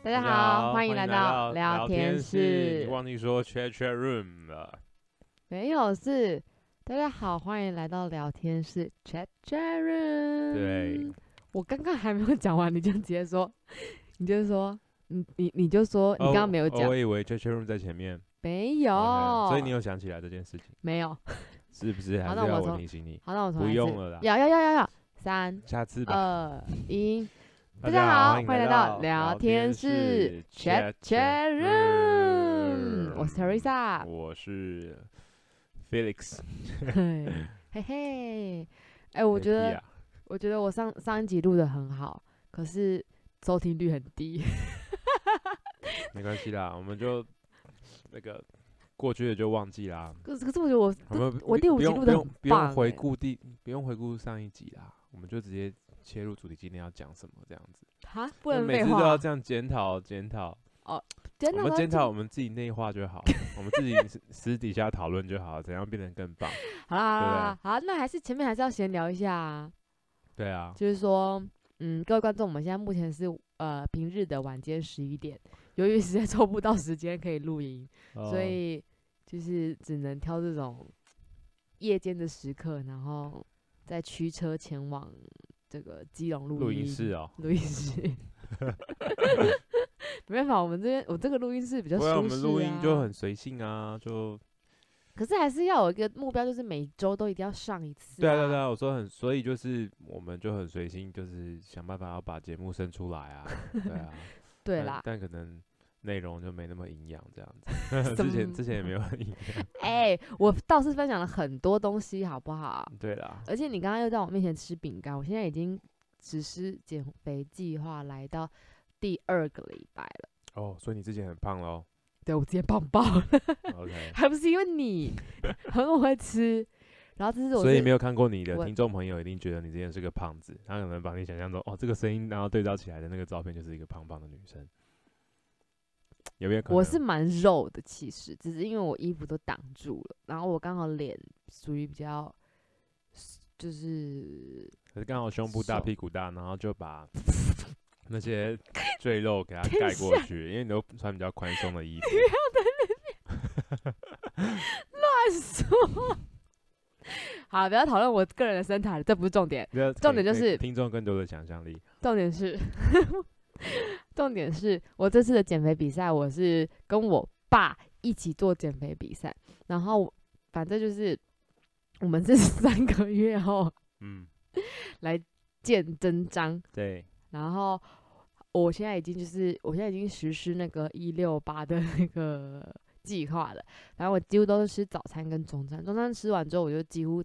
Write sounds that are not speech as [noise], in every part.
大家好，欢迎来到聊天室。你忘记说 chat chat room 了？没有事。大家好，欢迎来到聊天室 chat chat room。对，我刚刚还没有讲完，你就直接说，[laughs] 你就说，你你你就说，你刚刚没有讲。我以为 chat chat room 在前面。没有。所以你有想起来这件事情？没有。是不是？还是要我提醒你？好，那我重。不用了啦。要要要要要。三。下次吧。二一。大家好，欢迎来到聊天室 chat chat room。我是 Teresa，我是 Felix。[laughs] 嘿嘿，哎，我觉得，我觉得我上上一集录的很好，可是收听率很低。[laughs] 没关系啦，我们就那个过去的就忘记啦。可是可是，我觉得我我第五集录的很棒。不用回顾第，不用回顾上一集啦，我们就直接。切入主题，今天要讲什么？这样子哈，不能每次都要这样检讨检讨哦。我们检讨我们自己内化就好，我们自己私底下讨论就好，怎样变得更棒？[laughs] 好啦，好啦，好，那还是前面还是要闲聊一下啊。对啊，就是说，嗯，各位观众，我们现在目前是呃平日的晚间十一点，由于实在抽不到时间可以录音，[laughs] 哦，所以就是只能挑这种夜间的时刻，然后再驱车前往。这个基隆录音，室哦，录音室，[laughs] 没办法，我们这边我这个录音室比较舒适啊。我们录音就很随性啊，就。可是还是要有一个目标，就是每周都一定要上一次啊。对啊，对啊，我说很，所以就是我们就很随性，就是想办法要把节目生出来啊。对啊，[laughs] 对啦，但，但可能。内容就没那么营养，这样子。[laughs] 之前之前也没有很营养。哎、欸，我倒是分享了很多东西，好不好？对啦。而且你刚刚又在我面前吃饼干，我现在已经实施减肥计划来到第二个礼拜了。哦，所以你之前很胖喽？对，我之前胖爆了。[laughs] OK，[laughs] 还不是因为你很会吃。然后这是我，所以没有看过你的听众朋友一定觉得你之前是个胖子，他可能把你想象中哦，这个声音然后对照起来的那个照片就是一个胖胖的女生。有没有可能？我是蛮肉的，其实只是因为我衣服都挡住了，然后我刚好脸属于比较，就是，可是刚好胸部大屁股大，然后就把 [laughs] 那些赘肉给它盖过去，因为你都穿比较宽松的衣服。[laughs] 不要在那边 [laughs] 乱说。好，不要讨论我个人的身材了，这不是重点。重点就是听众更多的想象力。重点是。重点是我这次的减肥比赛，我是跟我爸一起做减肥比赛，然后反正就是我们这是 [laughs] 三个月后，嗯，[laughs] 来见真章。对，然后我现在已经就是我现在已经实施那个一六八的那个计划了，反正我几乎都是吃早餐跟中餐，中餐吃完之后我就几乎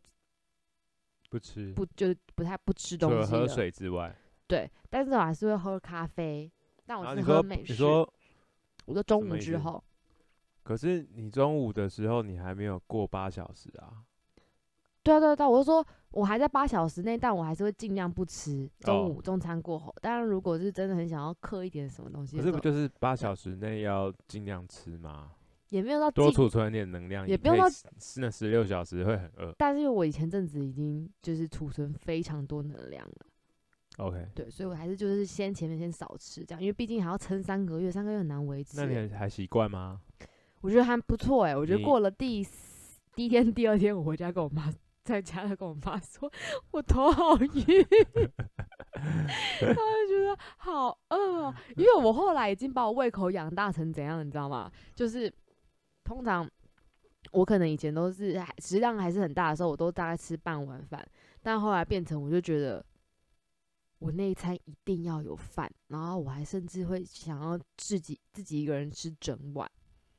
不吃，不就不太不吃东西了，除了喝水之外。对，但是我还是会喝咖啡。但我是喝美式。啊、你说，你说我说中午之后。可是你中午的时候，你还没有过八小时啊。对啊，对啊，对啊，我就说我还在八小时内，但我还是会尽量不吃中午中餐过后。当然，如果是真的很想要嗑一点什么东西，可是不就是八小时内要尽量吃吗？也没有到多储存点能量，也不用到吃那十六小时会很饿。但是因为我以前阵子已经就是储存非常多能量了。OK，对，所以我还是就是先前面先少吃这样，因为毕竟还要撑三个月，三个月很难维持。那你还习惯吗？我觉得还不错哎、欸，我觉得过了第第一天、[laughs] 第二天，我回家跟我妈在家跟我妈说，我头好晕，[laughs] 她就觉得好饿啊，因为我后来已经把我胃口养大成怎样，你知道吗？就是通常我可能以前都是食量还是很大的时候，我都大概吃半碗饭，但后来变成我就觉得。我那一餐一定要有饭，然后我还甚至会想要自己自己一个人吃整碗。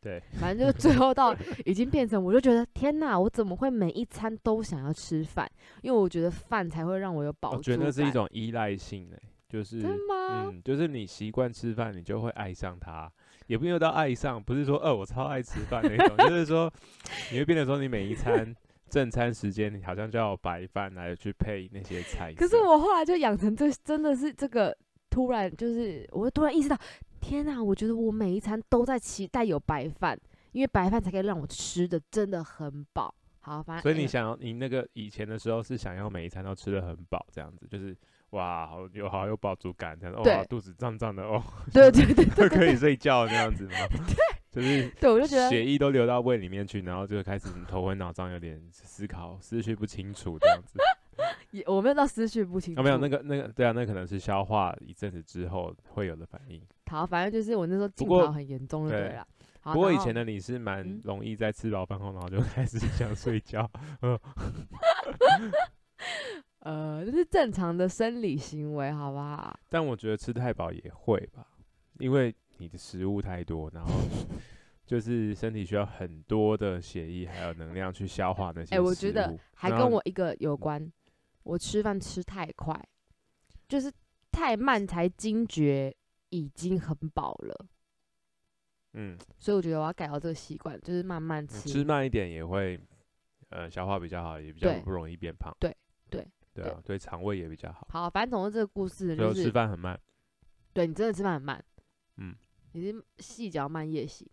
对，反正就最后到 [laughs] 已经变成，我就觉得天哪，我怎么会每一餐都想要吃饭？因为我觉得饭才会让我有饱足感。我觉得那是一种依赖性诶，就是真吗？嗯，就是你习惯吃饭，你就会爱上它，也不用到爱上，不是说哦，我超爱吃饭那种，就是说你会变得说你每一餐。正餐时间，你好像就要白饭来去配那些菜。可是我后来就养成这，真的是这个突然就是，我会突然意识到，天哪！我觉得我每一餐都在期待有白饭，因为白饭才可以让我吃的真的很饱。好，反正所以你想要，你那个以前的时候是想要每一餐都吃的很饱，这样子，就是哇，好有好有饱足感，这样对哇，肚子胀胀的哦，对对对 [laughs] 对，可以睡觉那样子吗？对，[laughs] 就是对，我就觉得血液都流到胃里面去，然后就开始头昏脑胀，有点思考思绪不清楚这样子。[laughs] 也我没有到思绪不清楚，啊，没有那个那个，对啊，那可能是消化一阵子之后会有的反应。好，反正就是我那时候进过很严重，对了。不过以前的你是蛮嗯容易在吃饱饭后，然后就 [laughs] 开始想睡觉。嗯，[laughs] 呃，这是正常的生理行为，好不好？但我觉得吃太饱也会吧，因为你的食物太多，然后 [laughs] 就是身体需要很多的血液还有能量去消化那些食物。哎、我觉得还跟我一个有关，我吃饭吃太快，就是太慢才惊觉已经很饱了，嗯，所以我觉得我要改掉这个习惯，就是慢慢嗯吃。吃慢一点也会，呃，消化比较好，也比较不容易变胖。对对对啊，对肠胃也比较好。好，反正总之这个故事就是吃，饭很慢。对你真的吃饭很慢，嗯，你是细嚼慢咽型，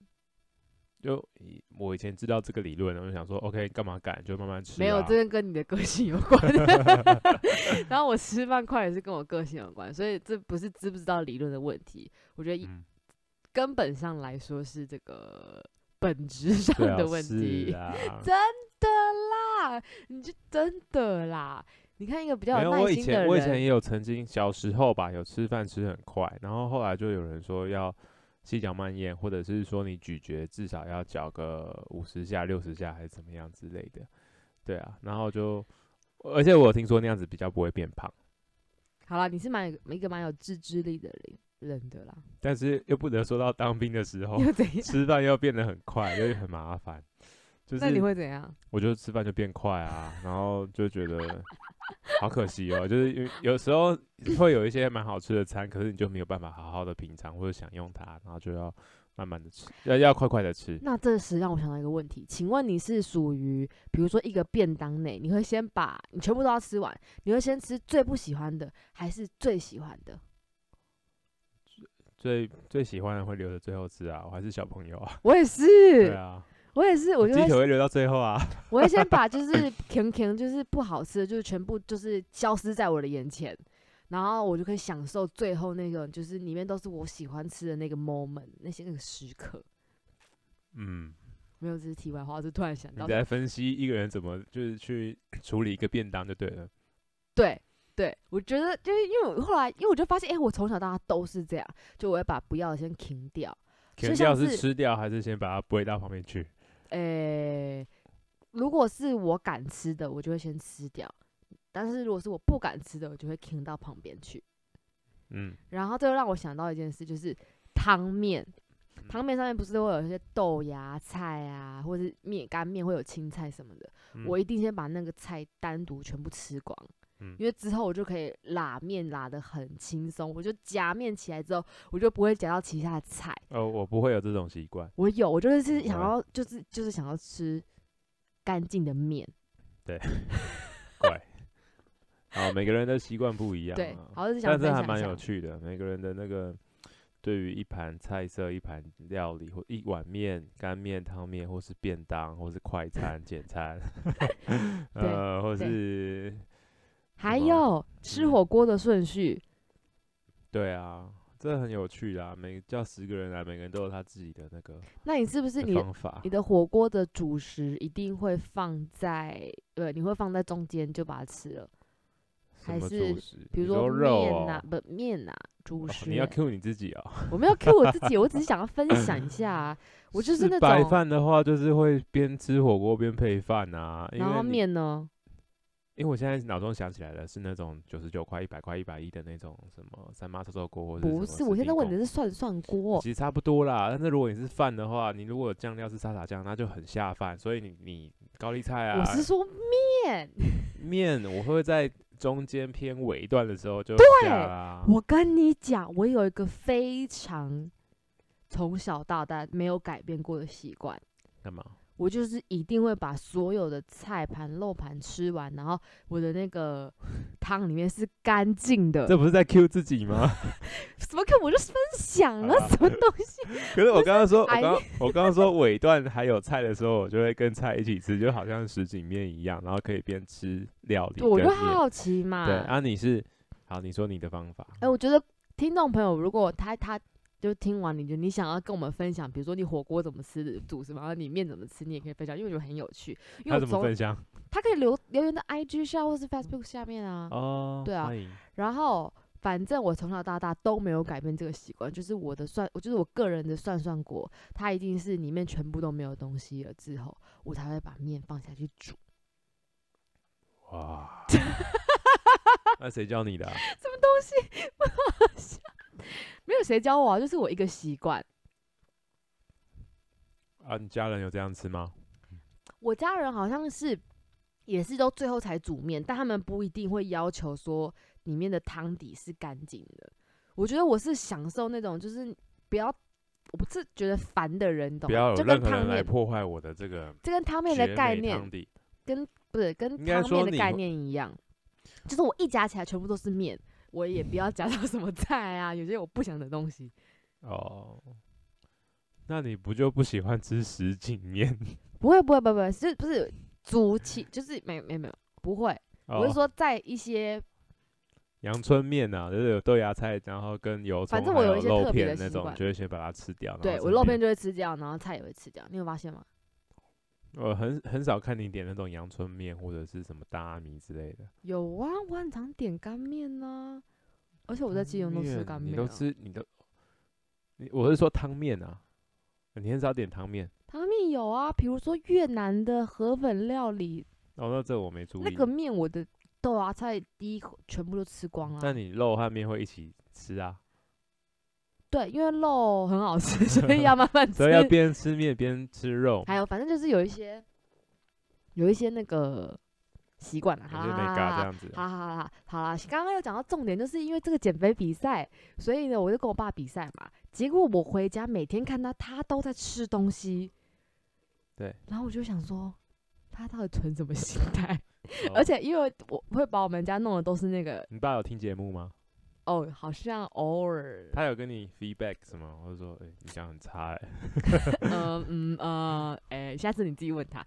就以我以前知道这个理论，我就想说，OK，干嘛赶，就慢慢吃、啊。没有，这个跟你的个性有关。[laughs] [laughs] 然后我吃饭快也是跟我个性有关，所以这不是知不知道理论的问题，我觉得嗯，根本上来说是这个本质上的问题。[laughs] 真的啦，你就真的啦。你看一个比较没有，耐心的前我以前，也有曾经小时候吧，有吃饭吃很快，然后后来就有人说要细嚼慢咽，或者是说你咀嚼至少要嚼个五十下、六十下还是怎么样之类的，对啊，然后就，而且我听说那样子比较不会变胖，好啦，你是蛮有一个蛮有自制力的人人的啦。但是又不能说到当兵的时候？吃饭又变得很快，又很麻烦，就是那你会怎样？我就吃饭就变快啊，然后就觉得好可惜哦，就是有时候会有一些蛮好吃的餐，可是你就没有办法好好的品尝或者享用它，然后就要慢慢的吃，要要快快的吃。那这时让我想到一个问题，请问你是属于，比如说一个便当内，你会先把你全部都要吃完，你会先吃最不喜欢的，还是最喜欢的？最最喜欢的会留着最后吃啊，我还是小朋友啊。我也是，对啊，我也是，我就鸡会腿会留到最后啊。[laughs] 我会先把就是 [coughs] 甜甜就是不好吃的，就是全部就是消失在我的眼前，然后我就可以享受最后那个就是里面都是我喜欢吃的那个 moment 那些那个时刻。嗯，没有，这是题外话，我是突然想到，你在分析一个人怎么就是去处理一个便当就对了。对对，我觉得就是因为我后来，因为我就发现，哎、我从小到大都是这样，就我要把不要的先停掉。停掉是是吃掉还是先把它归到旁边去？诶，如果是我敢吃的，我就会先吃掉；但是如果是我不敢吃的，我就会停到旁边去。嗯，然后这就让我想到一件事，就是汤面。汤面上面不是都会有一些豆芽菜啊，或者是面干面会有青菜什么的，嗯我一定先把那个菜单独全部吃光，嗯因为之后我就可以拉面拉的很轻松，我就夹面起来之后，我就不会夹到其他的菜。哦，我不会有这种习惯。我有，我就是是想要，就是就是想要吃干净的面。对 [laughs] 怪。好，每个人的习惯不一样、啊。对，好，就是想但是还蛮有趣的，每个人的那个对于一盘菜色、一盘料理或一碗面、干面、汤面，或是便当，或是快餐、[laughs] 简餐，[laughs] 呃，或是还有吃火锅的顺序，对啊，这很有趣的啊。每叫十个人来，每个人都有他自己的那个那你是不是你的方法你。的火锅的主食一定会放在对，你会放在中间就把它吃了，还是？比如你说面呐、不面呐、主哦食、你要 Q 你自己哦。我没有 Q 我自己，我只是 [laughs] 想要分享一下、啊，我就是那白种。饭的话，就是会边吃火锅边配饭啊。然后面呢？因为我现在脑中想起来的是那种九十九块、一百块、一百一的那种什么三妈臭臭锅，不是，我现在问的是涮涮锅。其实差不多啦。但是如果你是饭的话，你如果酱料是沙茶酱，那就很下饭。所以你你高丽菜啊，我是说面。[laughs] 面，我会在中间偏尾段的时候就下啦。我跟你讲，我有一个非常从小到大没有改变过的习惯，干嘛？我就是一定会把所有的菜盘、肉盘吃完，然后我的那个 [laughs] 汤里面是干净的。这不是在 Q 自己吗？[laughs] 什么 Q？？我就分享了什么东西？[laughs] 可是我刚刚说，我哎刚我刚刚说尾段还有菜的时候，我就会跟菜一起吃，就好像什锦面一样，然后可以边吃料理我就。好奇嘛。对，啊，你是好，你说你的方法。哎、欸，我觉得听众朋友，如果他他就听完，你就你想要跟我们分享，比如说你火锅怎么吃的，煮什么，然后你面怎么吃，你也可以分享，因为我觉得很有趣。因为他怎么分享？他可以留留言在 IG 下或是 Facebook 下面啊。哦，对啊。然后。反正我从小到大都没有改变这个习惯，就是我的算，我就是我个人的涮涮锅，它一定是里面全部都没有东西了之后，我才会把面放下去煮。哇！[laughs] 那谁教你的啊？什么东西？[laughs] 不好笑。没有谁教我啊，就是我一个习惯。啊，你家人有这样吃吗？我家人好像是也是都最后才煮面，但他们不一定会要求说。里面的汤底是干净的，我觉得我是享受那种，就是不要，我不是觉得烦的人，懂吗？不要有任何人来破坏我的这个，这跟汤面的概念，跟不是跟汤面的概念一样，就是我一夹起来全部都是面，我也不要夹到什么菜啊，有些我不想的东西。哦，那你不就不喜欢吃什锦面？[laughs] 不会不会不会不，是不是煮起就是没没没有不会，哦、我是说在一些。阳春面啊，就是有豆芽菜，然后跟油葱，反正我有一些特别的那种，就会先把它吃掉。对，我肉片就会吃掉，然后菜也会吃掉。你有发现吗？我很很少看你点那种阳春面或者是什么大米之类的。有啊，我很常点干面呢，而且我在基隆都吃干面。你都吃你都，你我是说汤面啊，你很少点汤面。汤面有啊，比如说越南的河粉料理。哦，那这我没注意。那个面我的。豆芽菜第一口全部都吃光了。那你肉和面会一起吃啊？对，因为肉很好吃，[laughs] 所以要慢慢 [laughs] 吃。所以要边吃面边吃肉。还有，反正就是有一些，有一些那个习惯了。好啦，这样子。好好好好，好啦，刚刚又讲到重点，就是因为这个减肥比赛，所以呢，我就跟我爸比赛嘛。结果我回家每天看到他都在吃东西，对，然后我就想说，他到底存什么心态？[laughs] 而且因为我会把我们家弄的都是那个，你爸有听节目吗？哦，好像偶尔。他有跟你 feedback 什么？或者说，哎、欸，你讲很差哎。嗯嗯呃，哎、[laughs] 欸，下次你自己问他。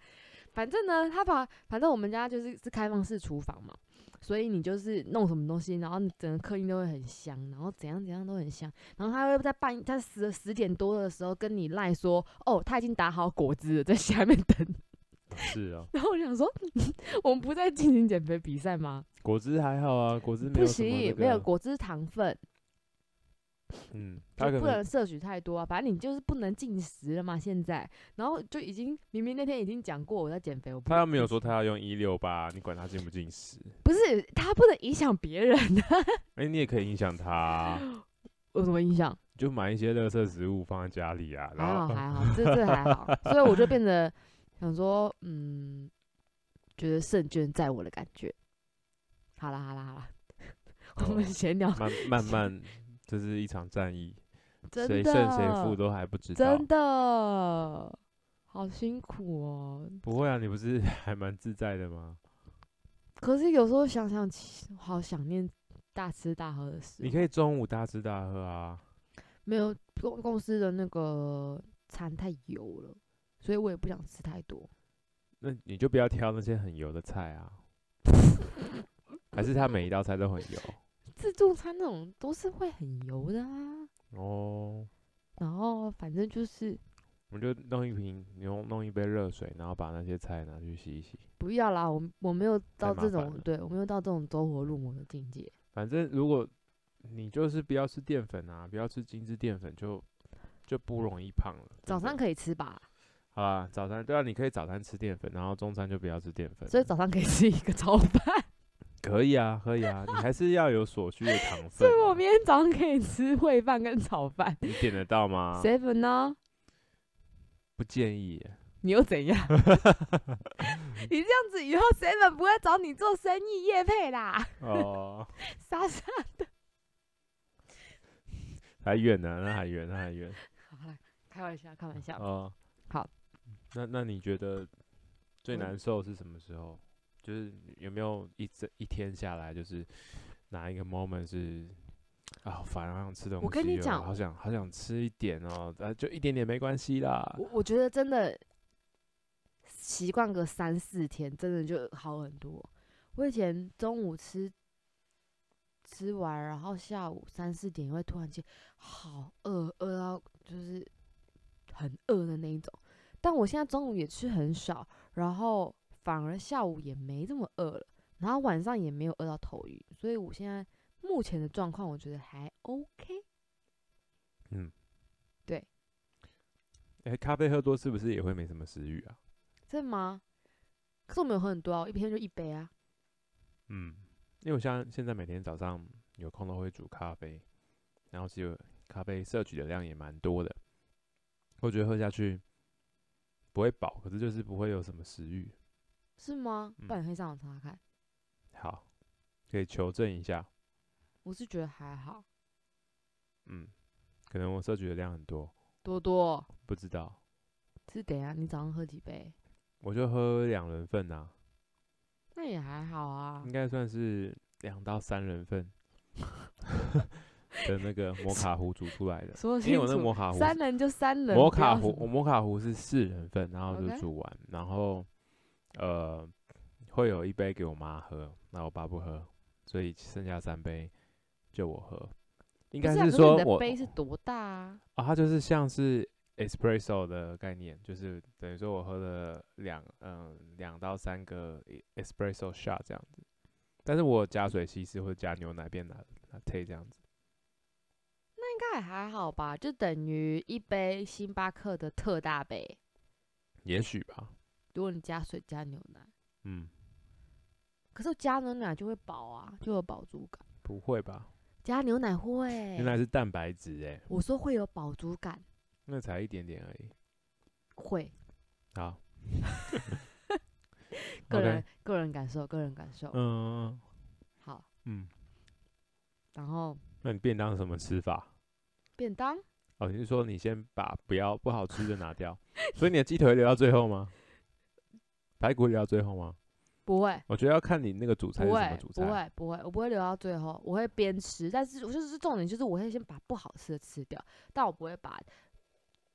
反正呢，他把反正我们家就是是开放式厨房嘛，所以你就是弄什么东西，然后整个客厅都会很香，然后怎样怎样都很香。然后他会在半夜在十十点多的时候跟你赖说，哦，他已经打好果汁了，在下面等。[laughs] 是啊，然后我想说，我们不在进行减肥比赛吗？[laughs] 果汁还好啊，果汁没有、那个、不行，没有果汁糖分，嗯，他不能摄取太多啊。反正你就是不能进食了嘛。现在，然后就已经明明那天已经讲过我在减肥，我他又没有说他要用一六八，你管他进不进食？不是，他不能影响别人啊。[laughs] 哎、欸，你也可以影响他、啊，有什么影响？就买一些垃圾食物放在家里啊。然后还好还好，这这还好，所以我就变得。想说，嗯，觉得胜券在握的感觉。好啦好啦好啦，哦、我们闲聊。慢慢慢，这是一场战役，[laughs] 谁胜谁负都还不知道。真的，好辛苦哦。不会啊，你不是 [laughs] 还蛮自在的吗？可是有时候想想，好想念大吃大喝的事。你可以中午大吃大喝啊。没有，公公司的那个餐太油了。所以我也不想吃太多，那你就不要挑那些很油的菜啊，[laughs] 还是他每一道菜都很油？[laughs] 自助餐那种都是会很油的啊。哦，然后反正就是，我们就弄一瓶，你用弄一杯热水，然后把那些菜拿去洗一洗。不要啦，我我没有到这种，对我没有到这种走火入魔的境界。反正如果你就是不要吃淀粉啊，不要吃精致淀粉就，就就不容易胖了。早上可以吃吧？好啊，早餐对啊，你可以早餐吃淀粉，然后中餐就不要吃淀粉。所以早上可以吃一个炒饭。[laughs] 可以啊，可以啊，你还是要有所需的糖分。所以我明天早上可以吃烩饭跟炒饭。你点得到吗？[laughs] seven 呢？不建议。你又怎样？[laughs] 你这样子以后 seven 不会找你做生意业配啦。哦。傻傻的。还远呢，那还远，那还远。好了，开玩笑，开玩笑。哦。好。那那你觉得最难受是什么时候？嗯、就是有没有一整一天下来，就是哪一个 moment 是啊，反而想吃东西？我跟你讲，好想好想吃一点哦，啊，就一点点没关系啦。我我觉得真的习惯个三四天，真的就好很多。我以前中午吃吃完，然后下午三四点会突然间好饿，饿到就是很饿的那一种。但我现在中午也吃很少，然后反而下午也没这么饿了，然后晚上也没有饿到头晕，所以我现在目前的状况我觉得还 OK。嗯，对。哎、欸，咖啡喝多是不是也会没什么食欲啊？真的吗？可是我没有喝很多啊，我一天就一杯啊。嗯。因为我像现在每天早上有空都会煮咖啡，然后其实咖啡摄取的量也蛮多的，我觉得喝下去不会饱，可是就是不会有什么食欲。是吗？不然你可以上网查查看。好，可以求证一下。我是觉得还好。嗯，可能我摄取的量很多。多多？不知道。是等下你早上喝几杯？我就喝两人份呐。那也还好啊，应该算是两到三人份 [laughs] 的那个 [laughs] 摩卡壶煮出来的。因为我那摩卡壶三人就三人，摩卡壶我摩卡壶是四人份，然后就煮完.然后呃会有一杯给我妈喝，那我爸不喝，所以剩下三杯就我喝。应该是说我，我杯是多大啊？啊，它就是像是。Espresso 的概念就是等于说我喝了两嗯两到三个 Espresso shot 这样子，但是我加水稀释或者加牛奶变拿拿 Tea 这样子，那应该还好吧？就等于一杯星巴克的特大杯，也许吧。如果你加水加牛奶，嗯，可是加牛奶就会饱啊，就有饱足感。不会吧？加牛奶会，牛奶是蛋白质诶。我说会有饱足感。那才一点点而已，会，好，[laughs] 个人 Okay. 个人感受，个人感受，嗯，好，嗯，然后，那你便当什么吃法？便当？哦，你是说你先把不要不好吃的拿掉，所以你的鸡腿留到最后吗？排骨留到最后吗？不会，我觉得要看你那个主菜是什么主菜，不会，不会，我不会留到最后，我会边吃，但是我就是重点就是我会先把不好吃的吃掉，但我不会把。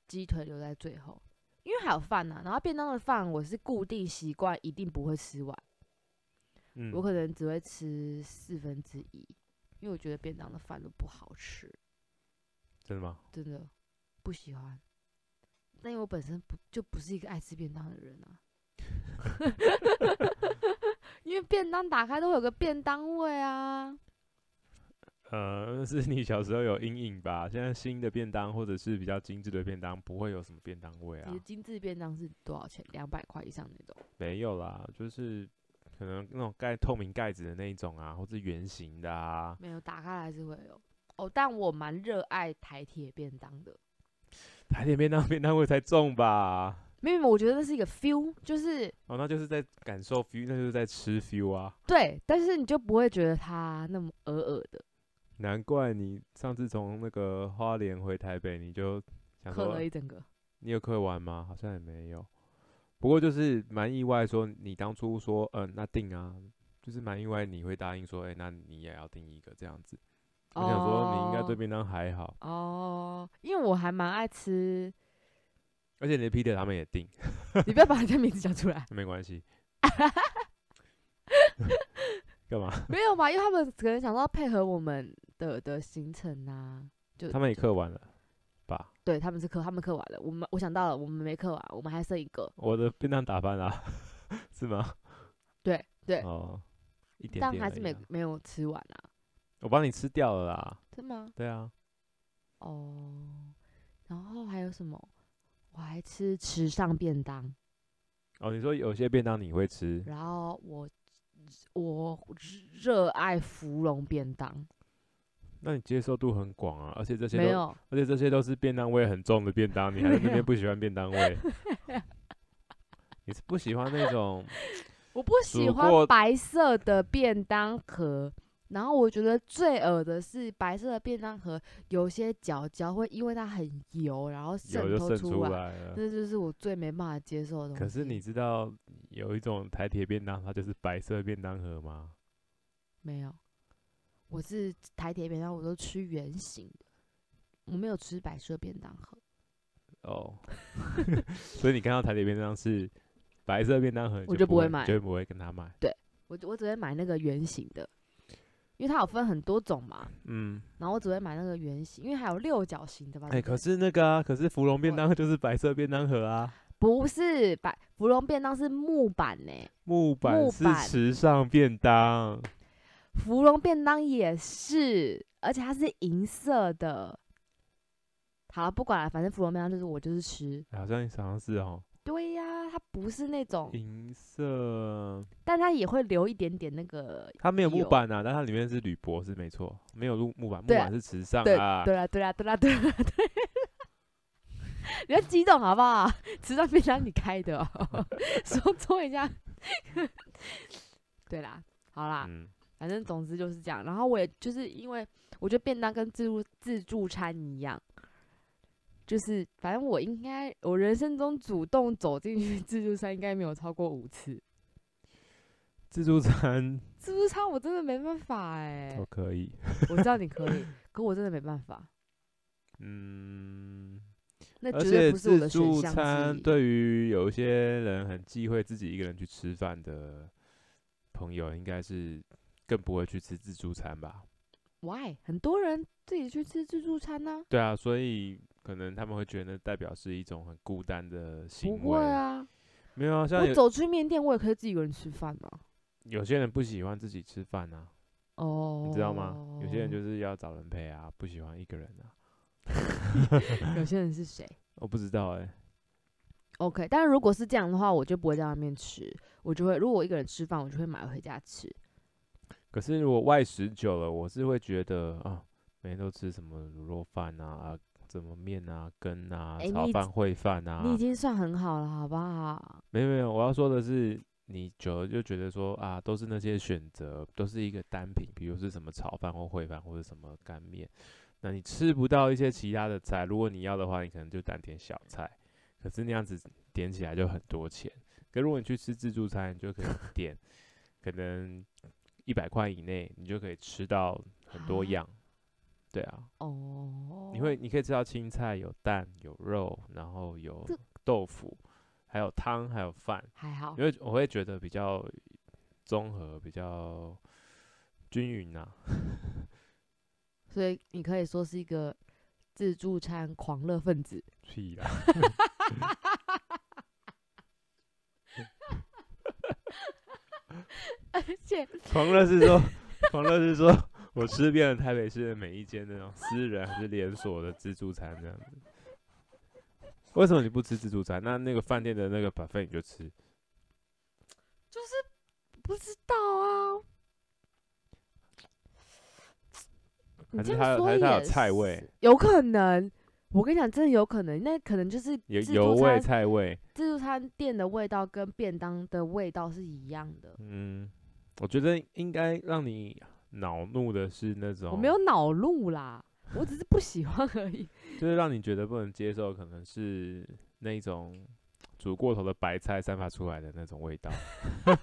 鸡腿留在最后，因为还有饭呢、啊。然后便当的饭我是固定习惯，一定不会吃完。嗯，我可能只会吃四分之一，因为我觉得便当的饭都不好吃。真的吗？真的不喜欢。但因为我本身不就不是一个爱吃便当的人啊。[laughs] 因为便当打开都会有个便当味啊。呃，是你小时候有阴影吧？现在新的便当或者是比较精致的便当，不会有什么便当味啊。你的精致便当是多少钱？两百块以上那种？没有啦，就是可能那种盖透明盖子的那一种啊，或者圆形的啊。没有，打开来是会有。哦，但我蛮热爱台铁便当的。台铁便当便当味才重吧？没有，我觉得那是一个 feel，就是哦，那就是在感受 feel，那就是在吃 feel 啊。对，但是你就不会觉得它那么恶恶的。难怪你上次从那个花莲回台北，你就想了一整个。你有嗑完吗？好像也没有。不过就是蛮意外，说你当初说，嗯、呃，那定啊，就是蛮意外你会答应说，哎、欸，那你也要定一个这样子。我想说你应该对便当还好。哦，因为我还蛮爱吃。而且连 Peter 他们也订。[laughs] 你不要把人家名字讲出来。[laughs] 没关系。[laughs] 干嘛？没有吧，因为他们可能想到配合我们。的的行程呐、啊，就他们也刻完了吧？对，他们是刻，他们刻完了。我们我想到了，我们没刻完，我们还剩一个。我的便当打翻了，是吗？对对哦，一点点、啊，但还是没没有吃完啊。我帮你吃掉了啦。真吗？对啊。哦，然后还有什么？我还吃池上便当。哦，你说有些便当你会吃？然后我我热爱芙蓉便当。那你接受度很广啊，而且这些没有，而且这些都是便当味很重的便当，你还在那边不喜欢便当味？[laughs] 你是不喜欢那种？我不喜欢白色的便当盒，然后我觉得最恶的是白色的便当盒有些角角会因为它很油，然后渗透出来，这就是我最没办法接受的东西。可是你知道有一种台铁便当，它就是白色便当盒吗？没有。我是台铁便当，我都吃圆形的，我没有吃白色便当盒。哦，[laughs] 所以你看到台铁便当是白色便当盒，我就不会买，绝对不会跟他买。对，我我只会买那个圆形的。因为它有分很多种嘛。嗯。然后我只会买那个圆形，因为还有六角形的吧。哎、欸，可是那个啊，可是芙蓉便当就是白色便当盒啊。不是，白芙蓉便当是木板呢。木板是时尚便当。芙蓉便当也是，而且它是银色的。好了，不管了，反正芙蓉便当就是我就是吃。好像好像是哦。对呀、啊，它不是那种银色，但它也会留一点点那个。它没有木板啊，但它里面是铝箔，是没错，没有木木板，木板是瓷上啊。对啦，对啦，对啦，对啦，对。[laughs] 不要激动好不好？瓷上便当你开的、喔，[laughs] 说 [laughs] 错一下。对啦，好啦。嗯反正总之就是这样，然后我也就是因为我觉得便当跟自助自助餐一样，就是反正我应该我人生中主动走进去自助餐应该没有超过五次。自助餐，[laughs] 自助餐我真的没办法哎、欸。我可以，我知道你可以，[laughs] 可我真的没办法。嗯，那绝对不是我的选项。自助餐对于有一些人很忌讳自己一个人去吃饭的朋友，应该是。更不会去吃自助餐吧？Why？很多人自己去吃自助餐呢、啊。对啊，所以可能他们会觉得代表是一种很孤单的行为。不会啊，没有啊，像我走出面店，我也可以自己一个人吃饭啊。有些人不喜欢自己吃饭啊。哦、oh，你知道吗？有些人就是要找人陪啊，不喜欢一个人啊。[laughs] [laughs] 有些人是谁？我不知道哎、欸。OK，但是如果是这样的话，我就不会在外面吃，我就会如果我一个人吃饭，我就会买回家吃。可是如果外食久了，我是会觉得啊，每天都吃什么卤肉饭啊，啊，什么面啊、羹啊、欸、炒饭、烩饭啊，你已经算很好了，好不好？没有没有，我要说的是，你久了就觉得说啊，都是那些选择，都是一个单品，比如是什么炒饭或烩饭或者什么干面，那你吃不到一些其他的菜。如果你要的话，你可能就单点小菜，可是那样子点起来就很多钱。可如果你去吃自助餐，你就可以点，可能。一百块以内，你就可以吃到很多样，对啊。哦。你会，你可以吃到青菜，有蛋，有肉，然后有豆腐，还有汤，还有饭。还好。因为我会觉得比较综合，比较均匀啊。[laughs] 所以你可以说是一个自助餐狂热分子。屁啦。[laughs] 而且，狂热是说，狂热是说我吃遍了台北市的每一间那种私人还是连锁的自助餐这样子。为什么你不吃自助餐？那那个饭店的那个 buffet 你就吃？就是不知道啊。还是它还是他有菜味？有可能。我跟你讲，真的有可能，那可能就是有油味、菜味。自助餐店的味道跟便当的味道是一样的。嗯，我觉得应该让你恼怒的是那种。我没有恼怒啦，我只是不喜欢而已。[laughs] 就是让你觉得不能接受，可能是那种。煮过头的白菜散发出来的那种味道，[laughs] 你在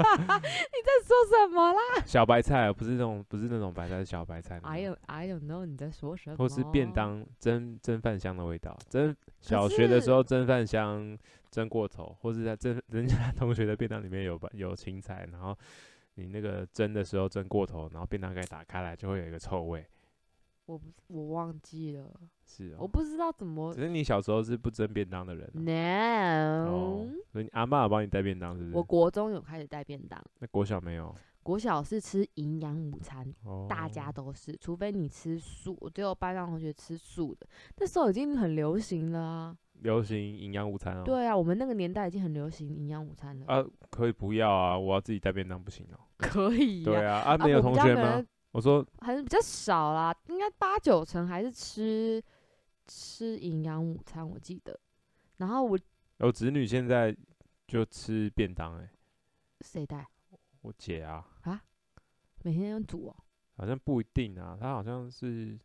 说什么啦？小白菜不是那种，不是那种白菜，是小白菜。I don't, I don't know 你在说什么？或是便当蒸蒸饭香的味道，蒸小学的时候蒸饭香蒸过头，或是在蒸 [laughs] 人家同学的便当里面有有青菜，然后你那个蒸的时候蒸过头，然后便当盖打开来就会有一个臭味。我不我忘记了，是、喔，我不知道怎么。可是你小时候是不蒸便当的人、喔。No，、哦、所以你阿嬷有帮你带便当，是不是？我国中有开始带便当。那国小没有？国小是吃营养午餐、哦，大家都是，除非你吃素，只有班上同学吃素的。那时候已经很流行了啊。流行营养午餐哦、喔。对啊，我们那个年代已经很流行营养午餐了。啊，可以不要啊，我要自己带便当不行哦、喔。[laughs] 可以、啊。对啊，啊没有同学吗？我说还是比较少啦，应该八九成还是吃吃营养午餐，我记得。然后我我侄女现在就吃便当哎，谁带？我姐啊。啊？每天要煮哦？好像不一定啊，她好像是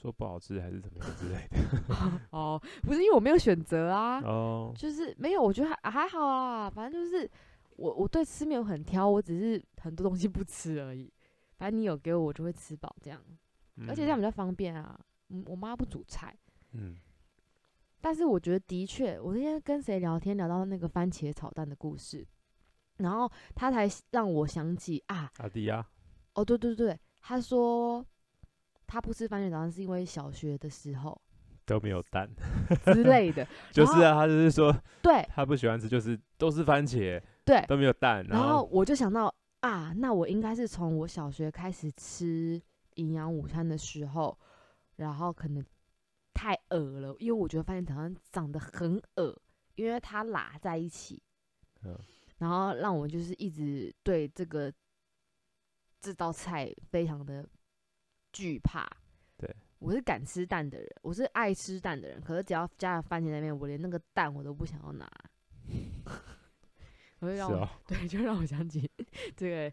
说不好吃还是怎么样之类的。[laughs] 哦，不是因为我没有选择啊。哦。[laughs] 就是没有，我觉得还还好啦，反正就是我我对吃没有很挑，我只是很多东西不吃而已。反正你有给我，我就会吃饱这样，而且这样比较方便啊。嗯，我妈不煮菜，嗯，但是我觉得的确，我那天跟谁聊天聊到那个番茄炒蛋的故事，然后他才让我想起啊，阿迪啊，哦对对对，他说他不吃番茄早餐是因为小学的时候 [laughs] 都没有蛋 [laughs] 之类的。[laughs] 就是啊，他就是说，对，他不喜欢吃，就是都是番茄，对，都没有蛋。然后我就想到啊，那我应该是从我小学开始吃营养午餐的时候，然后可能太恶了，因为我觉得番茄早餐长得很恶，因为它拉在一起。嗯。然后让我就是一直对这个这道菜非常的惧怕。对，我是敢吃蛋的人，我是爱吃蛋的人。可是只要加了番茄在那边，我连那个蛋我都不想要拿。[laughs] 我就让我，哦，[laughs] 对，就让我想起这个。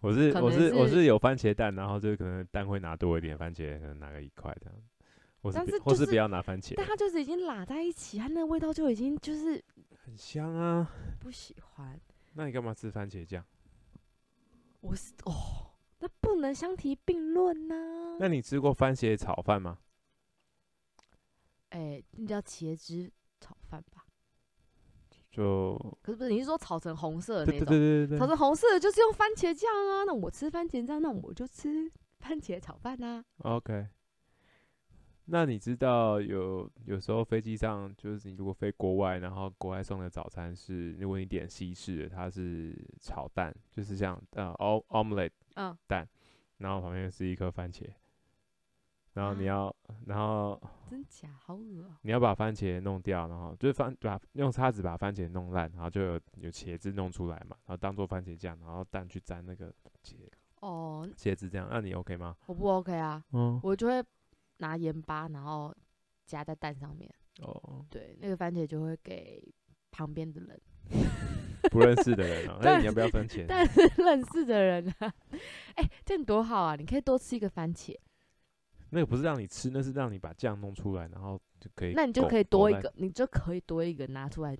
我是我是我是有番茄蛋，然后就可能蛋会拿多一点，番茄可能拿个一块这样。我是，但是、就是、或是不要拿番茄，但它就是已经拉在一起，它那个味道就已经就是。很香啊！不喜欢。那你干嘛吃番茄酱？我是哦，那不能相提并论呢。那你吃过番茄炒饭吗？哎、欸，那叫茄汁炒饭吧？就可是不是？你是说炒成红色的那种？对对对对对，炒成红色的就是用番茄酱啊。那我吃番茄酱，那我就吃番茄炒饭啊。OK。那你知道有有时候飞机上就是你如果飞国外，然后国外送的早餐是如果你点西式，它是炒蛋，就是像呃 omelette 蛋，然后旁边是一颗番茄，然后你要、啊、然后真假好恶啊！你要把番茄弄掉，然后就是番把用叉子把番茄弄烂，然后就有有茄子弄出来嘛，然后当做番茄酱，然后蛋去沾那个茄哦茄子这样，那你 OK 吗？我不 OK 啊，嗯，我就会。拿盐巴，然后夹在蛋上面。哦，对，那个番茄就会给旁边的人，不认识的人啊。[laughs] 那你要不要分钱？[laughs] 但是认识的人啊，哎、欸，这样多好啊！你可以多吃一个番茄。那个不是让你吃，那是让你把酱弄出来，然后就可以。那你就可以多一个，你就可以多一个拿出来，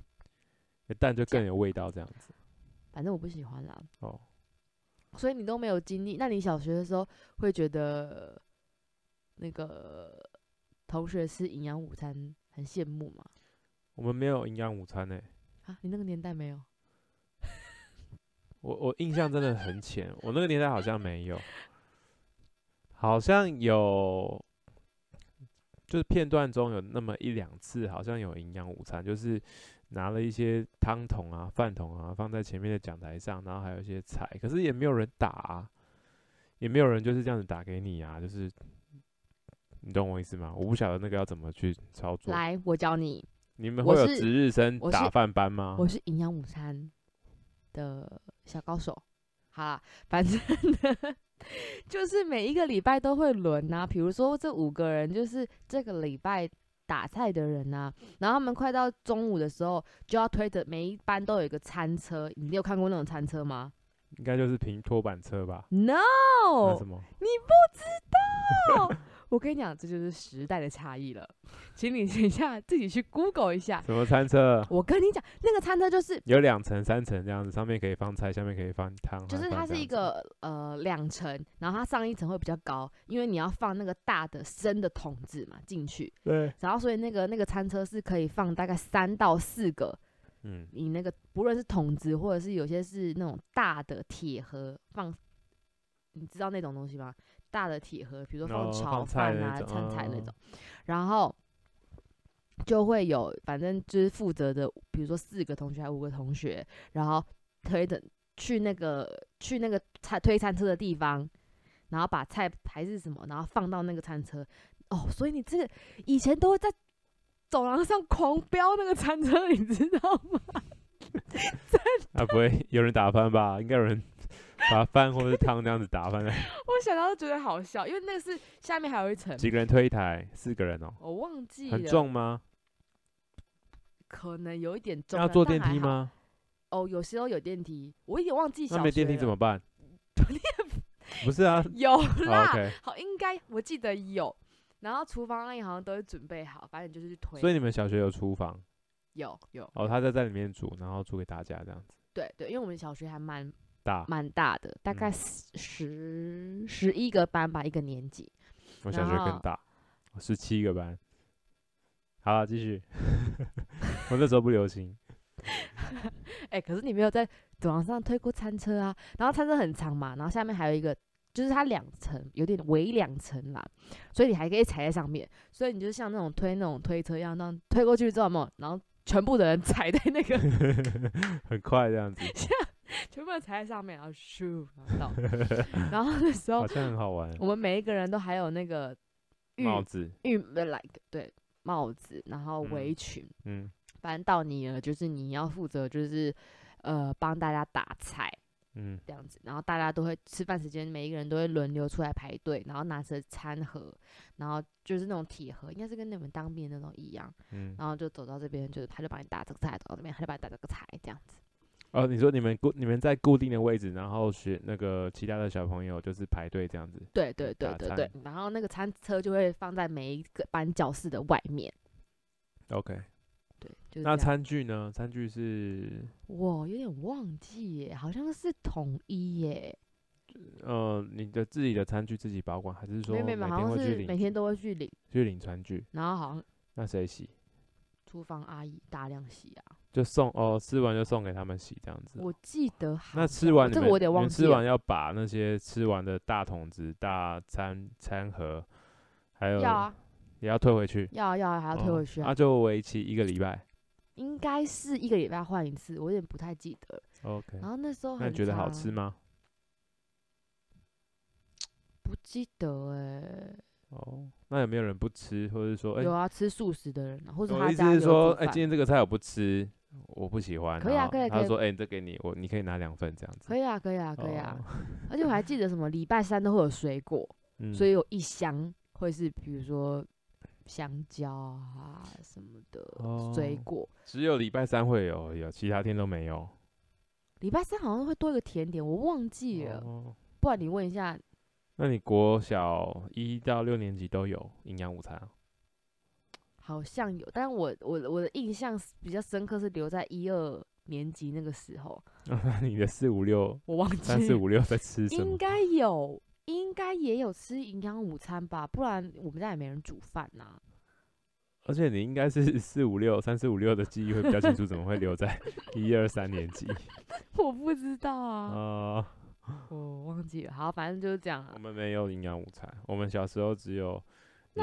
蛋就更有味道这样子。反正我不喜欢啦。哦，所以你都没有经历？那你小学的时候会觉得？那个同学吃营养午餐很羡慕吗？我们没有营养午餐呢、欸。啊，你那个年代没有？我我印象真的很浅，我那个年代好像没有，好像有，就是片段中有那么一两次，好像有营养午餐，就是拿了一些汤桶啊、饭桶啊放在前面的讲台上，然后还有一些菜，可是也没有人打啊，也没有人就是这样子打给你啊，就是。你懂我意思吗？我不晓得那个要怎么去操作。来，我教你。你们会有值日生打饭班吗？我是营养午餐的小高手。好啦，反正呢，[laughs] 就是每一个礼拜都会轮啊。比如说这五个人就是这个礼拜打菜的人啊，然后他们快到中午的时候就要推着，每一班都有一个餐车。你有看过那种餐车吗？应该就是平拖板车吧？No，那什么？你不知道。我跟你讲，这就是时代的差异了，请你等一下自己去 Google 一下。什么餐车？我跟你讲，那个餐车就是有两层、三层这样子，上面可以放菜，下面可以放汤。就是它是一个呃两层，然后它上一层会比较高，因为你要放那个大的深的桶子嘛进去。对。然后所以那个那个餐车是可以放大概三到四个，嗯，你那个不论是桶子或者是有些是那种大的铁盒放，你知道那种东西吗？大的铁盒，比如说放炒饭啊、餐菜那种，然后就会有，反正就是负责的，比如说四个同学还五个同学，然后推的去那个去那个餐推餐车的地方，然后把菜还是什么，然后放到那个餐车。哦，所以你这个以前都会在走廊上狂飙那个餐车，你知道吗？[laughs] 啊，不会有人打翻吧？应该有人。[laughs] 把饭或者汤这样子打翻来，[laughs] 我想到都觉得好笑，因为那个是下面还有一层。几个人推一台？四个人哦、喔。我忘记了。很重吗？可能有一点重。要坐电梯吗？哦，有时候有电梯，我也忘记。那没电梯怎么办？[laughs] 不是啊，有啦。好，okay、好，应该我记得有。然后厨房阿姨好像都会准备好，反正就是去推。所以你们小学有厨房？有有。哦，他在在里面煮，然后煮给大家这样子。对对，因为我们小学还蛮。大蛮大的，大概十十一个班吧，一个年级。我小学更大，十七个班。好了，继续。[laughs] 我那时候不流行。[laughs] 哎、欸，可是你没有在走廊上推过餐车啊？然后餐车很长嘛，然后下面还有一个，就是它两层，有点围两层啦，所以你还可以踩在上面，所以你就像那种推那种推车一样，那样推过去之后嘛，然后全部的人踩在那个，[laughs] 很快这样子，全部人踩在上面，然后咻，然后到，然后那时候好像很好玩。我们每一个人都还有那个帽子，玉的 like 对帽子，然后围裙，嗯，嗯反正到你了，就是你要负责，就是呃帮大家打菜。嗯，这样子，然后大家都会吃饭时间，每一个人都会轮流出来排队，然后拿着餐盒，然后就是那种铁盒，应该是跟你们当兵那种一样，嗯，然后就走到这边，就是他就帮你打这个菜，走到这边他就帮你打这个菜，这样子。哦，你说你们固你们在固定的位置，然后学那个其他的小朋友就是排队这样子。对对对对对，然后那个餐车就会放在每一个班教室的外面。OK。对，就是、那餐具呢？餐具是，我有点忘记耶，好像是统一耶。呃，你的自己的餐具自己保管，还是说每天会去领？好像是每天都会去领，去领餐具。然后好像那谁洗？厨房阿姨大量洗啊，就送哦，吃完就送给他们洗这样子。我记得那吃完这个我有点忘记，吃完要把那些吃完的大桶子、大餐餐盒，还有要啊。也要退回去，要啊要啊还要退回去啊！那、就为期一个礼拜，应该是一个礼拜换一次，我有点不太记得。OK，然后那时候那你觉得好吃吗？[tsk] 不记得哎、欸。哦，那有没有人不吃，或者说、欸、有啊，吃素食的人，或者他的意思是说，哎、欸，今天这个菜我不吃，我不喜欢。可以啊，可以。他说，哎、欸，这给你，我你可以拿两份这样子。可以啊，可以啊，可以啊。哦、而且我还记得什么，礼拜三都会有水果，[laughs] 嗯、所以有一箱会是比如说。香蕉啊什么的、哦、水果，只有礼拜三会有，有其他天都没有。礼拜三好像会多一个甜点，我忘记了。哦、不然你问一下。那你国小一到六年级都有营养午餐、啊？好像有，但我我我的印象比较深刻是留在一二年级那个时候。[laughs] 那你的四五六，我忘记三四五六在吃什么？应该有。应该也有吃营养午餐吧，不然我们家也没人煮饭呐、啊。而且你应该是 [laughs] 四五六三四五六的记忆会比较清楚，怎么会留在 [laughs] 一二三年级？我不知道啊。我忘记了。好，反正就是这样。我们没有营养午餐，我们小时候只有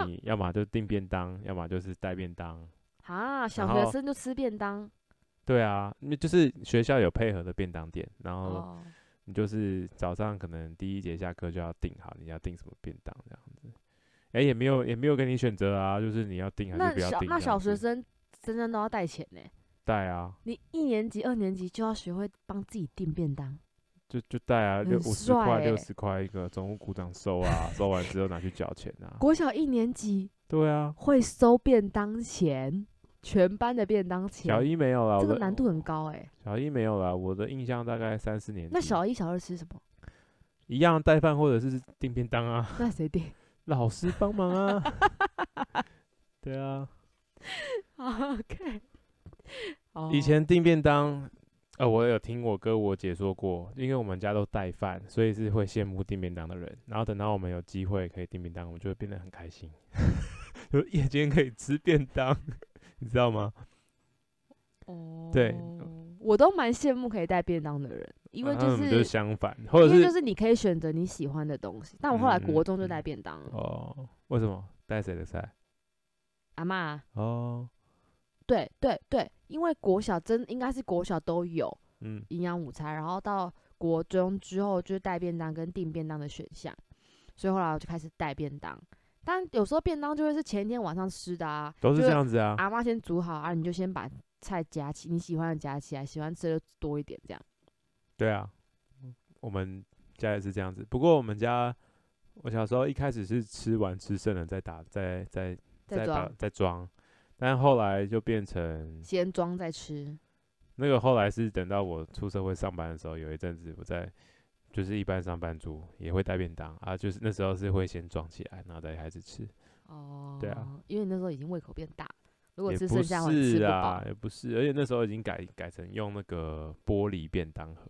你要么就订便当，要么就是带便当。啊，小学生就吃便当？对啊，那就是学校有配合的便当店，然后。哦你就是早上可能第一节下课就要订好，你要订什么便当这样子，哎、欸，也没有也没有给你选择啊，就是你要订还是不要订？那小学生真正都要带钱呢？带啊！你一年级、二年级就要学会帮自己订便当，就就带啊，六五十块、六十块一个，总务股长收啊，收完之后拿去缴钱啊。国小一年级，对啊，会收便当钱。全班的便当钱，小一没有了，这个难度很高哎、欸。小一没有了，我的印象大概三四年。那小一、小二吃什么？一样带饭或者是订便当啊。那谁订？[laughs] 老师帮忙啊。[laughs] 对啊。OK。以前订便当，呃，我有听我哥我姐说过，因为我们家都带饭，所以是会羡慕订便当的人。然后等到我们有机会可以订便当，我们就会变得很开心，[laughs] 就夜间可以吃便当。[laughs] 你知道吗？哦，对，我都蛮羡慕可以带便当的人，因为就是、啊、就是相反，或者是就是你可以选择你喜欢的东西。但我后来国中就带便当了、嗯嗯。哦，为什么？带谁的菜？阿嬷。哦，对对对，因为国小真应该是国小都有，嗯，营养午餐，然后到国中之后就是带便当跟订便当的选项，所以后来我就开始带便当。但有时候便当就会是前一天晚上吃的啊，都是这样子啊。阿妈先煮好啊，你就先把菜夹起，你喜欢的夹起来，喜欢吃的多一点这样。对啊，我们家也是这样子。不过我们家，我小时候一开始是吃完吃剩了再打，再再再打再装，但后来就变成先装再吃。那个后来是等到我出社会上班的时候，有一阵子我在。就是一般上班族也会带便当啊，就是那时候是会先装起来，然后再开始吃。哦，对啊，因为那时候已经胃口变大，如果吃剩下会吃不饱。也不是，而且那时候已经改改成用那个玻璃便当盒。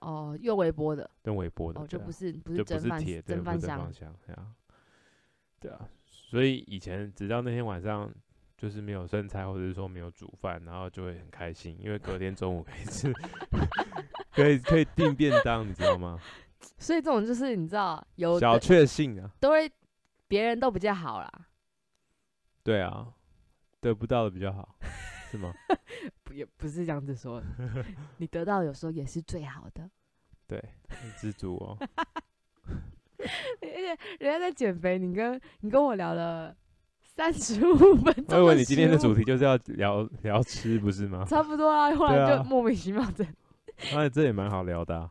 哦，用微波的。用微波的。哦，就不是不是蒸饭蒸饭箱。对啊。对啊，所以以前直到那天晚上。就是没有剩菜，或者是说没有煮饭，然后就会很开心，因为隔天中午可以吃，[laughs] 可以可以订便当，你知道吗？[laughs] 所以这种就是你知道有小确幸啊，都会别人都比较好啦。对啊，得不到的比较好，是吗？[laughs] 不也不是这样子说的，你得到有时候也是最好的。对，很知足哦。而且人家在减肥，你跟你跟我聊了三十五分钟。我以为你今天的主题就是要聊聊吃，不是吗？差不多啊，后来就莫名其妙的。那、[laughs] 啊，这也蛮好聊的、啊。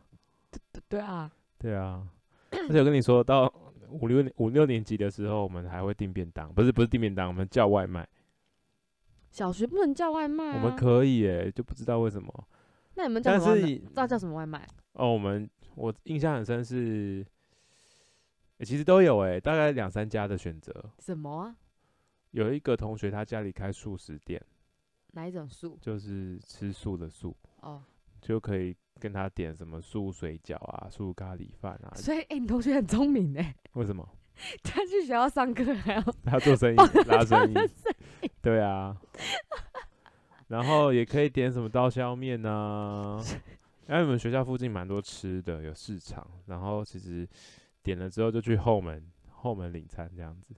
对啊。对啊。而且我跟你说到五六五六年级的时候，我们还会订便当，不是不是订便当，我们叫外卖。小学不能叫外卖、啊。我们可以诶，就不知道为什么。那你们叫什么外卖？知道叫什么外卖？哦，我们我印象很深是。其实都有诶，大概两三家的选择。什么啊？有一个同学他家里开素食店。哪一种素？就是吃素的素。哦。就可以跟他点什么素水饺啊、素咖喱饭啊。所以，哎、欸，你同学很聪明哎。为什么？他去学校上课还要他做生意拉生意。对啊。然后也可以点什么刀削面啊。因为我们学校附近蛮多吃的，有市场。然后其实。点了之后就去后门后门领餐这样子，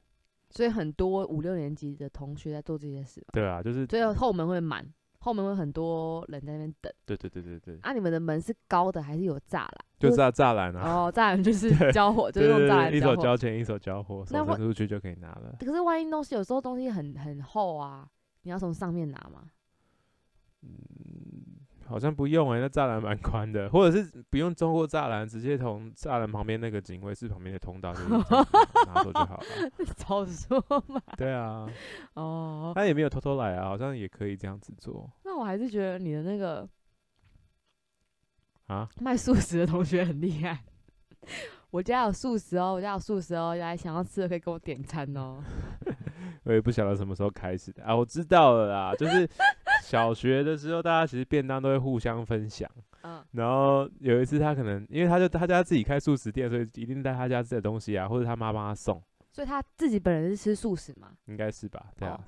所以很多五六年级的同学在做这些事。对啊，就是最后后门会满，后门会很多人在那边等。对对对对对。啊，你们的门是高的还是有栅栏？就栅栅栏啊。哦，栅栏就是交火，[laughs] 就是用栅栏。一手交钱，一手交货，那伸出去就可以拿了。可是万一东西有时候东西很很厚啊，你要从上面拿吗？嗯。好像不用哎、欸，那栅栏蛮宽的，或者是不用通过栅栏，直接从栅栏旁边那个警卫室旁边的通道就拿走就好了。[laughs] 早说嘛。对啊。[laughs] 哦。他也没有偷偷来啊，好像也可以这样子做。那我还是觉得你的那个啊，卖素食的同学很厉害。我家有素食哦，我家有素食哦，来想要吃的可以给我点餐哦。[laughs] 我也不晓得什么时候开始的啊，我知道了啦，就是。小学的时候，大家其实便当都会互相分享。嗯，然后有一次他可能，因为他就他家自己开素食店，所以一定带他家自己的东西啊，或者他妈帮他送。所以他自己本人是吃素食吗？应该是吧，对啊。哦、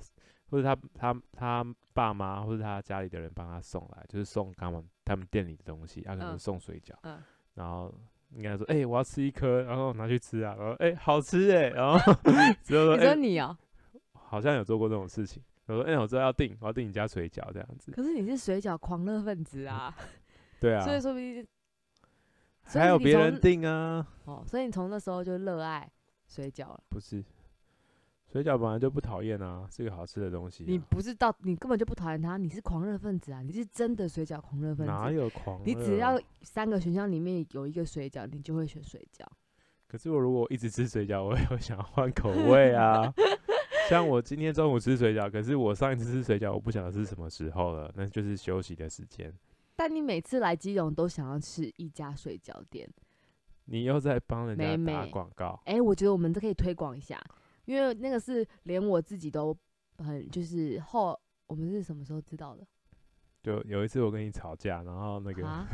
或者他他他爸妈或者他家里的人帮他送来，就是送他们他们店里的东西，他可能送水饺。嗯。嗯然后应该说，哎、欸，我要吃一颗，然后拿去吃啊，然后哎、欸，好吃哎，然后 [laughs] 之后说，你说你啊、欸，好像有做过这种事情。我说：“哎、欸，我知道要订，我要订你家水饺这样子。”可是你是水饺狂热分子啊！对啊，[laughs] 所以说不定还有别人订啊。哦，所以你从那时候就热爱水饺了？不是，水饺本来就不讨厌啊，是个好吃的东西、啊。你不是到你根本就不讨厌它，你是狂热分子啊！你是真的水饺狂热分子。哪有狂？你只要三个选项里面有一个水饺，你就会选水饺。可是我如果一直吃水饺，我也会想要换口味啊。[laughs] [laughs] 像我今天中午吃水饺，可是我上一次吃水饺，我不晓得是什么时候了，那就是休息的时间。但你每次来基隆都想要吃一家水饺店，你又在帮人家打广告？哎、欸，我觉得我们都可以推广一下，因为那个是连我自己都很就是后，我们是什么时候知道的？就有一次我跟你吵架，然后那个，啊、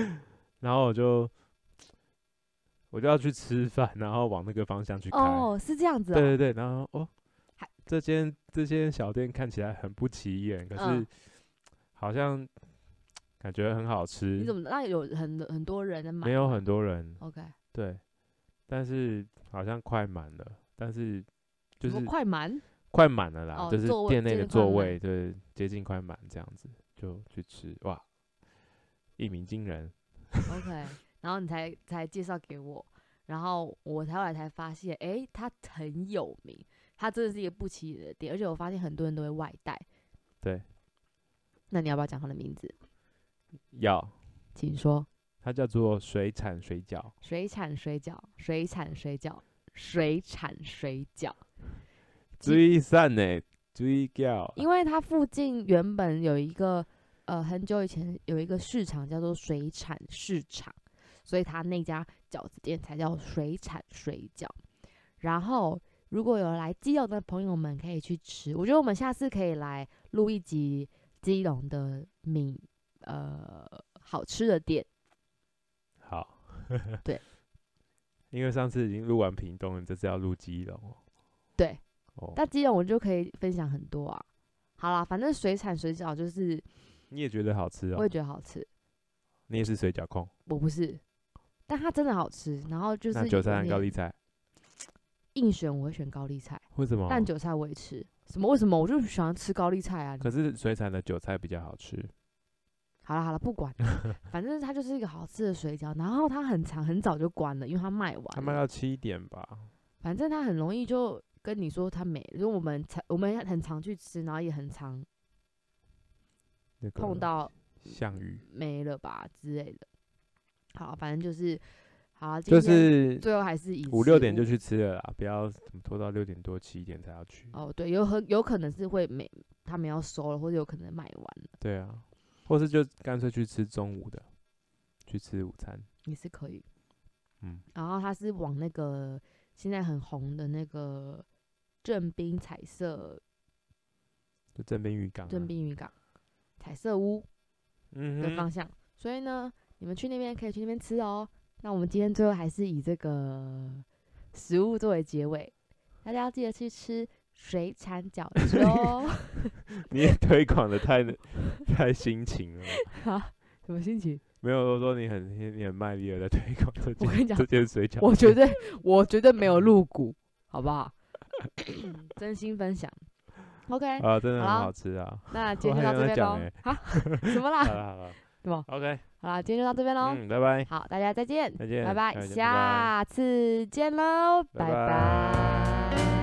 [laughs] 然后我就我就要去吃饭，然后往那个方向去开。哦，是这样子、哦。对对对，然后哦。这间这间小店看起来很不起眼，可是好像感觉很好吃。你怎么那有很很多人？没有很多人。OK。对，但是好像快满了，但是就是快满，快满了啦，就是店内的座位对接近快满这样子，就去吃哇，一鸣惊人。OK，[laughs] 然后你才才介绍给我，然后我才后来才发现，哎，它很有名。它真的是一个不起眼的店，而且我发现很多人都会外带。对，那你要不要讲它的名字？要，请说。它叫做水产水饺。水产水饺，水产水饺，水产水饺。水产呢？水饺。因为它附近原本有一个，呃，很久以前有一个市场叫做水产市场，所以它那家饺子店才叫水产水饺。然后。如果有来基隆的朋友们可以去吃，我觉得我们下次可以来录一集基隆的米，呃，好吃的店。好，对，[laughs] 因为上次已经录完屏东了，这次要录基隆。对，哦，那基隆我就可以分享很多啊。好啦，反正水产水饺就是，你也觉得好吃啊？我也觉得好吃。你也是水饺控？我不是，但它真的好吃。然后就是那韭菜和高丽菜，硬选我会选高丽菜。为什么？但韭菜我也吃。什么？为什么？我就喜欢吃高丽菜啊。可是水产的韭菜比较好吃。[laughs] 好了好了，不管，[laughs] 反正它就是一个好吃的水饺。然后它很长，很早就关了，因为它卖完。它卖到七点吧。反正它很容易就跟你说它没，因为我们常我们很常去吃，然后也很常碰到项羽没了吧之类的。好，反正就是好，就是最后还是以五六点就去吃了啦，不要拖到六点多七点才要去。哦，对，有很有可能是会没他们要收了，或者有可能卖完了。对啊。或是就干脆去吃中午的，去吃午餐也是可以。嗯，然后他是往那个现在很红的那个正滨彩色，就正滨渔港，正滨渔港彩色屋嗯的方向。嗯、所以呢，你们去那边可以去那边吃哦。那我们今天最后还是以这个食物作为结尾，大家要记得去吃。水产饺子哦，[laughs] 你也推广的太太辛勤了。[laughs] 好？什么心情？没有，我说你很你很卖力的在推广这件。我跟你讲，这件水饺，我绝对我绝对没有入股，好不好？[coughs] 真心分享。OK，啊，真的很好吃啊。那今天就到这边喽。好，[laughs] 怎么啦？好了好了，对吧？OK，好了，今天就到这边喽。嗯，拜拜。好，大家再见。再见，拜拜，下次见喽，拜拜。